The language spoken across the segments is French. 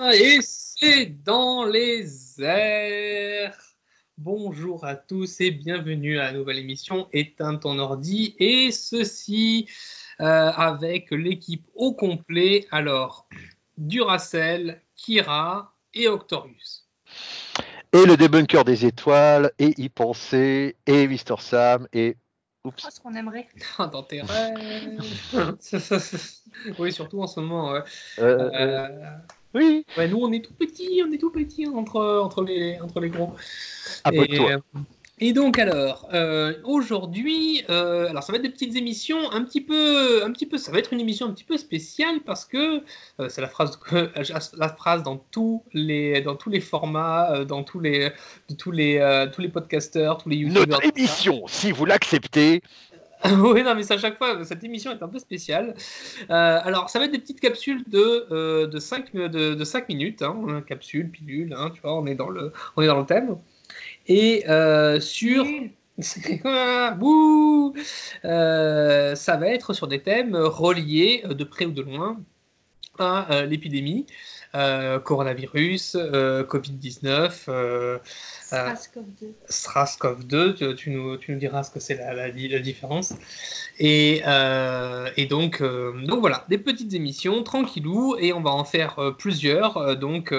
Et c'est dans les airs. Bonjour à tous et bienvenue à la nouvelle émission Éteins ton ordi. Et ceci euh, avec l'équipe au complet. Alors, Duracell, Kira et Octorius. Et le débunker des étoiles, et y penser, et Mister Sam, et Oups. Oh, ce qu'on aimerait. Dans tes rêves. oui, surtout en ce moment. Ouais. Euh, euh, oui. Ouais, nous, on est tout petits, on est tout petits entre, entre, les, entre les gros. Et, toi. Et donc alors, euh, aujourd'hui, euh, alors ça va être des petites émissions un petit peu, un petit peu, ça va être une émission un petit peu spéciale parce que euh, c'est la phrase, la phrase dans tous les, dans tous les formats, dans tous les, de tous les, tous les podcasters, tous les youtubeurs. Notre émission, si vous l'acceptez. oui, non, mais à chaque fois, cette émission est un peu spéciale. alors, ça va être des petites capsules de, de, 5, de, de 5 minutes, hein, capsule, pilule, hein, tu vois, on est dans le, on est dans le thème. Et euh, sur. Euh, ça va être sur des thèmes reliés euh, de près ou de loin à l'épidémie, coronavirus, Covid-19, SRAS-CoV-2. Tu, nous, tu, nous, diras ce que c'est la, la, différence. Et, et donc, donc voilà, des petites émissions tranquillou, et on va en faire plusieurs. donc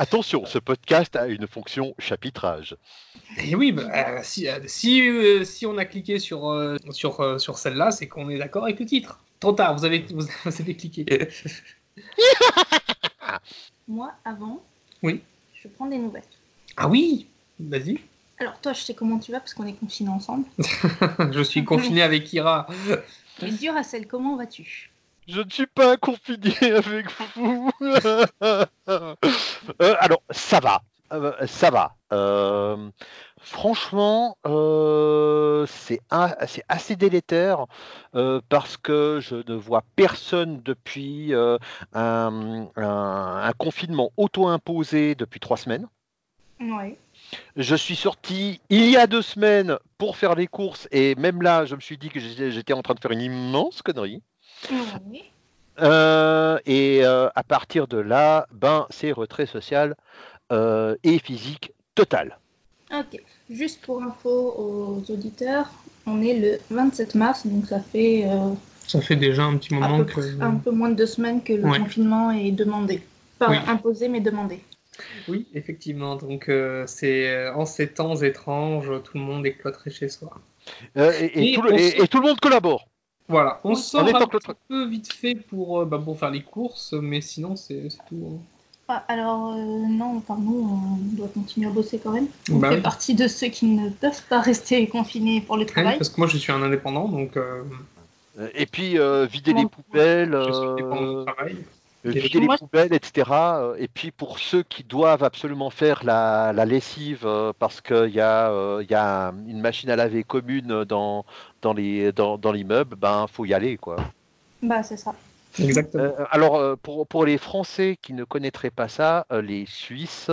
Attention, ce podcast a une fonction chapitrage. Et oui, bah, euh, si, euh, euh, si, on a cliqué sur, sur, sur celle-là, c'est qu'on est d'accord avec le titre. Trop tard, vous avez, vous, avez cliqué. Moi, avant, oui. je prends des nouvelles. Ah oui Vas-y. Alors toi, je sais comment tu vas parce qu'on est confinés ensemble. je suis confiné avec Ira. Et Duracell, comment vas-tu? Je ne suis pas confiné avec vous. Euh, alors, ça va. Euh, ça va. Euh, franchement, c'est assez délétère parce que je ne vois personne depuis un, confinement auto-imposé depuis trois semaines. Oui. Je suis sorti il y a deux semaines pour faire les courses et même là, je me suis dit que j'étais en train de faire une immense connerie. Euh, et euh, à partir de là, ben, c'est retrait social euh, et physique total. Ok. Juste pour info aux auditeurs, on est le 27 mars, donc ça fait. ça fait déjà un petit moment que. Un peu moins de deux semaines que le confinement est demandé. Pas imposé, mais demandé. Oui, effectivement. Donc, c'est en ces temps étranges, tout le monde est cloîtré chez soi. et, tout le, monde collabore. Voilà, on sort un peu vite fait pour, euh, bah, pour faire les courses, mais sinon c'est tout. Hein. Ah, alors euh, non, enfin nous on doit continuer à bosser quand même. On bah fait partie de ceux qui ne peuvent pas rester confinés pour le travail. parce que moi je suis un indépendant donc. Euh, et puis vider les poubelles. Je suis dépendant du travail vider les poubelles, etc. Et puis pour ceux qui doivent absolument faire la, lessive parce qu'il y, a, y a une machine à laver commune dans, dans l'immeuble, dans, dans ben faut y aller quoi. Bah c'est ça. Exactement. Euh, alors pour, pour, les Français qui ne connaîtraient pas ça, euh, les Suisses,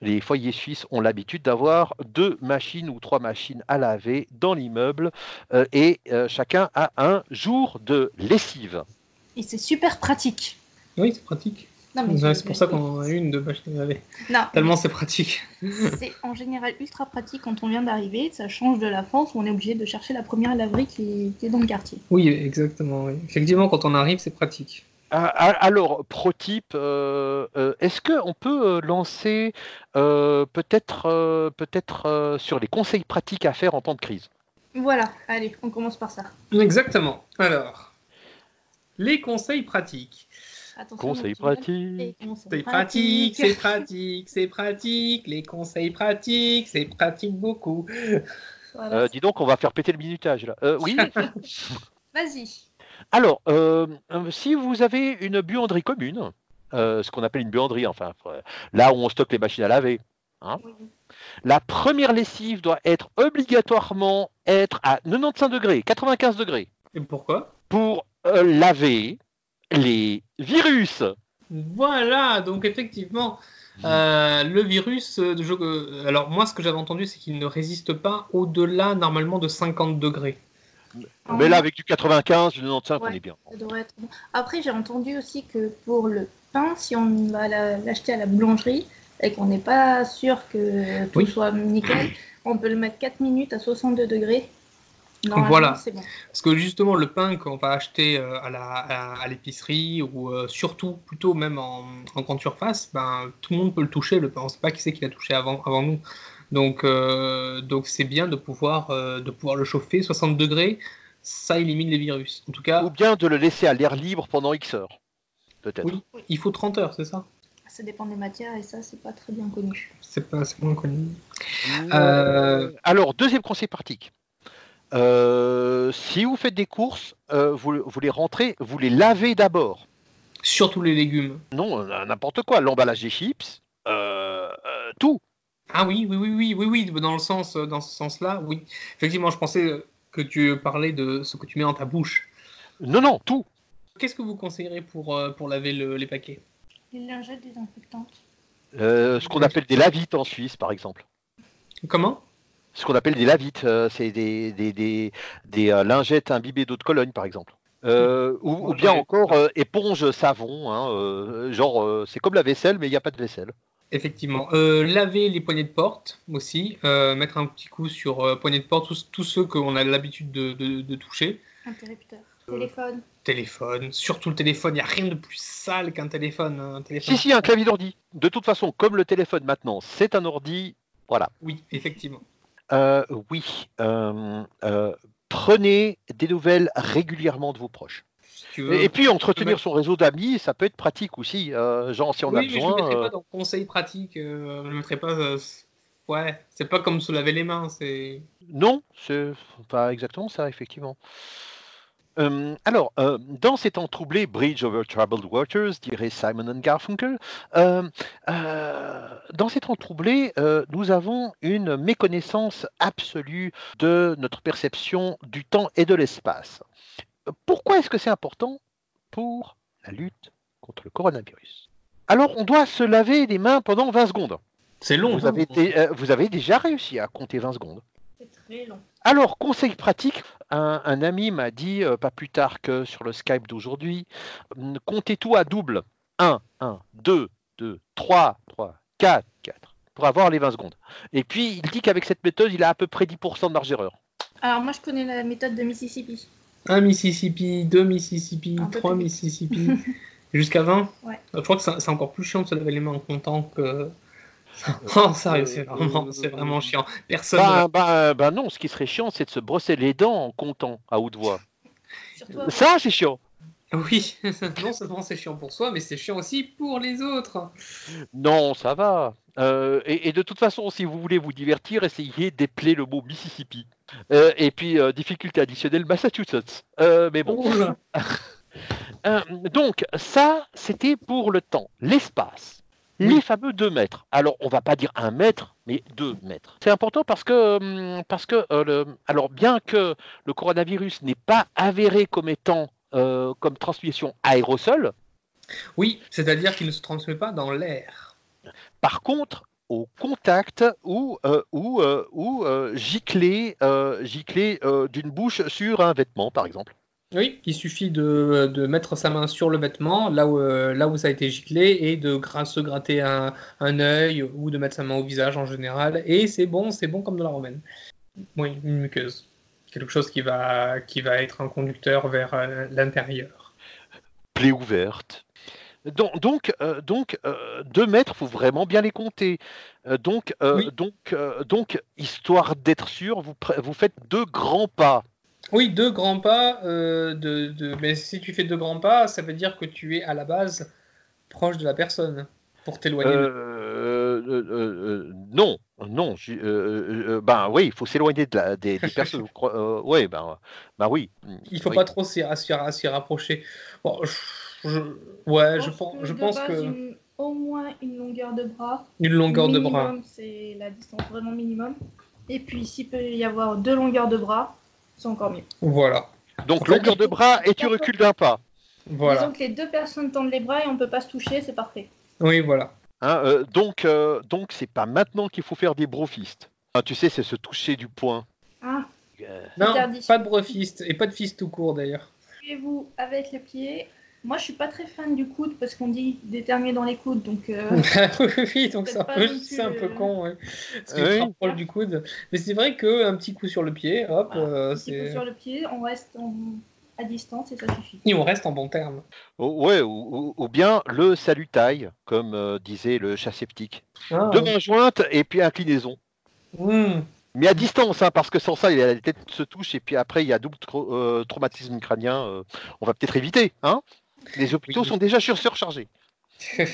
les foyers suisses ont l'habitude d'avoir deux machines ou trois machines à laver dans l'immeuble euh, et chacun a un jour de lessive. Et c'est super pratique. Oui, c'est pratique. C'est pour ça qu'on en a une de machine à laver. Non. Tellement c'est pratique. C'est en général ultra pratique quand on vient d'arriver. Ça change de la France où on est obligé de chercher la première laverie qui est, dans le quartier. Oui, exactement. Effectivement, quand on arrive, c'est pratique. Ah, ah, alors, prototype, euh, euh, est-ce qu'on peut euh, lancer peut-être peut-être sur les conseils pratiques à faire en temps de crise? Voilà, allez, on commence par ça. Exactement. Alors, les conseils pratiques. Conseils pratiques. C'est pratique, c'est pratique, c'est pratique. Les conseils pratiques, c'est pratique beaucoup. Euh, dis donc, on va faire péter le minutage là. Euh, oui. Vas-y. Alors, euh, si vous avez une buanderie commune, ce qu'on appelle une buanderie, enfin, là où on stocke les machines à laver, hein, la première lessive doit être obligatoirement être à 95 degrés, 95 degrés. Et pourquoi? Pour laver les virus. Voilà, donc effectivement, euh, le virus, euh, euh, alors moi ce que j'avais entendu c'est qu'il ne résiste pas au-delà normalement de 50 degrés. Mais là avec du 95, du 95 on est bien. Après j'ai entendu aussi que pour le pain, si on va l'acheter à la boulangerie et qu'on n'est pas sûr que tout soit nickel, on peut le mettre 4 minutes à 62 degrés. Voilà. Parce que justement, le pain qu'on va acheter euh, à l'épicerie ou euh, surtout plutôt même en, grande surface, ben, tout le monde peut le toucher. Le pain, on ne sait pas qui c'est qui l'a touché avant, avant nous. Donc, euh, donc c'est bien de pouvoir, de pouvoir le chauffer 60 degrés. Ça élimine les virus. En tout cas. Ou bien de le laisser à l'air libre pendant X heures. Peut-être. Oui, il faut 30 heures, c'est ça? Ça dépend des matières et ça, c'est pas très bien connu. C'est pas assez moins connu. Euh, alors, deuxième conseil pratique. Euh, si vous faites des courses, euh, vous, les rentrez, vous les lavez d'abord. Surtout les légumes. Non, n'importe quoi. L'emballage des chips, tout. Ah oui, oui, oui, oui, oui, oui, dans le sens, dans ce sens-là, oui. Effectivement, je pensais que tu parlais de ce que tu mets dans ta bouche. Non, non, tout. Qu'est-ce que vous conseillerez pour, pour laver les paquets? Les lingettes désinfectantes. Euh, ce qu'on appelle des lavites en Suisse, par exemple. Comment? Ce qu'on appelle des lavites, euh, c'est des, des, des, des euh, lingettes imbibées d'eau de Cologne, par exemple. ou, bien encore éponge savon, hein, genre c'est comme la vaisselle, mais il n'y a pas de vaisselle. Effectivement. laver les poignées de porte aussi, mettre un petit coup sur poignées de porte, tous, ceux qu'on a l'habitude de, de, de toucher. Interrupteur. Téléphone. Téléphone, surtout le téléphone, il n'y a rien de plus sale qu'un téléphone, un téléphone. Si, si, un clavier d'ordi. De toute façon, comme le téléphone maintenant, c'est un ordi, voilà. Oui, effectivement. Euh, oui, euh, euh, prenez des nouvelles régulièrement de vos proches. et, puis entretenir son réseau d'amis, ça peut être pratique aussi. genre si on a besoin. je ne mettrai pas dans conseil pratique. je ne mettrai pas. ouais, c'est pas comme se laver les mains. C'est. Non, c'est pas exactement ça, effectivement. Euh, alors, euh, dans ces temps troublés, Bridge over Troubled Waters, dirait Simon and Garfunkel, euh, dans ces temps troublés, nous avons une méconnaissance absolue de notre perception du temps et de l'espace. Pourquoi est-ce que c'est important pour la lutte contre le coronavirus? Alors, on doit se laver les mains pendant 20 secondes. C'est long. Vous, avez, vous avez déjà réussi à compter 20 secondes. C'est très long. Alors, conseil pratique, un, ami m'a dit, euh, pas plus tard que sur le Skype d'aujourd'hui, hum, comptez tout à double. 1, 1, 2, 2, 3, 3, 4, 4, pour avoir les 20 secondes. Et puis, il dit qu'avec cette méthode, il a à peu près 10% de marge d'erreur. Alors, moi, je connais la méthode de Mississippi. 1 Mississippi, 2 Mississippi, 3 Mississippi, jusqu'à 20 Ouais. Je crois que c'est encore plus chiant de se laver les mains en comptant que Oh, sérieux, c'est vraiment, c'est vraiment chiant. Personne. Bah, bah, bah, non, ce qui serait chiant, c'est de se brosser les dents en comptant à haute voix. Ça, c'est chiant. Oui, non seulement c'est chiant pour soi, mais c'est chiant aussi pour les autres. Non, ça va. Euh, et, de toute façon, si vous voulez vous divertir, essayez d'épeler le mot Mississippi. Euh, et puis, euh, difficulté additionnelle, Massachusetts. mais bon. donc, ça, c'était pour le temps. L'espace les fameux 2 mètres. Alors, on va pas dire 1 mètre, mais 2 mètres. C'est important parce que, hum, parce que euh, alors bien que le coronavirus n'est pas avéré comme étant euh, comme transmission aérosol. Oui, c'est-à-dire qu'il ne se transmet pas dans l'air. Par contre, au contact ou, euh, ou, ou gicler, gicler d'une bouche sur un vêtement, par exemple. Oui, il suffit de, mettre sa main sur le vêtement, là où, euh, là où ça a été giclé, et de se gratter un, un œil ou de mettre sa main au visage en général. Et c'est bon, c'est bon comme de la romaine. Oui, une muqueuse. Quelque chose qui va, qui va être un conducteur vers euh, l'intérieur. Plaie ouverte. Donc, donc, euh, donc deux mètres, faut vraiment bien les compter. donc, donc, donc, histoire d'être sûr, vous, vous faites deux grands pas. Oui, deux grands pas. Euh, de, Mais si tu fais deux grands pas, ça veut dire que tu es à la base proche de la personne pour t'éloigner. Euh, euh, non, non. ben oui, il faut s'éloigner de la, des, personnes. oui, ben, ben oui. Il faut pas trop s'y rapprocher. Bon, je, ouais, je, pense, je pense que. au moins une longueur de bras. Une longueur de bras. C'est la distance vraiment minimum. Et puis s'il peut y avoir deux longueurs de bras, c'est encore mieux. Voilà. Donc longueur de bras et tu recules d'un pas. Voilà. Disons que les deux personnes tendent les bras et on peut pas se toucher, c'est parfait. Oui, voilà. Hein, euh, donc, euh, donc c'est pas maintenant qu'il faut faire des brofistes. Ah, tu sais, c'est se toucher du poing. Ah. Euh, non, pas de brofist et pas de fist tout court d'ailleurs. Suivez-vous avec les pieds Moi, je suis pas très fan du coude parce qu'on dit déterminer dans les coudes, donc. Euh, oui, donc c'est un, peu, un peu con, ouais. Parce que du coude. Mais c'est vrai qu'un petit coup sur le pied, hop, un petit coup sur le pied, on reste à distance et ça suffit. Et on reste en bon terme. Oh, ouais, ou, bien le salut taille, comme disait le chat sceptique. Ah, Deux mains jointes et puis inclinaison. Mmh. Mais à distance, hein, parce que sans ça, la tête se touche et puis après, il y a double euh, traumatisme crânien. Euh, on va peut-être éviter. Hein Les hôpitaux sont déjà surchargés.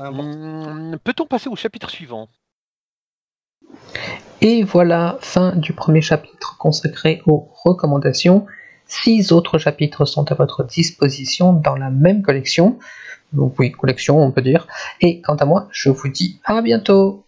Hum, peut-on passer au chapitre suivant? Et voilà, fin du premier chapitre consacré aux recommandations. Six autres chapitres sont à votre disposition dans la même collection. Donc oui, collection, on peut dire. Et quant à moi, je vous dis à bientôt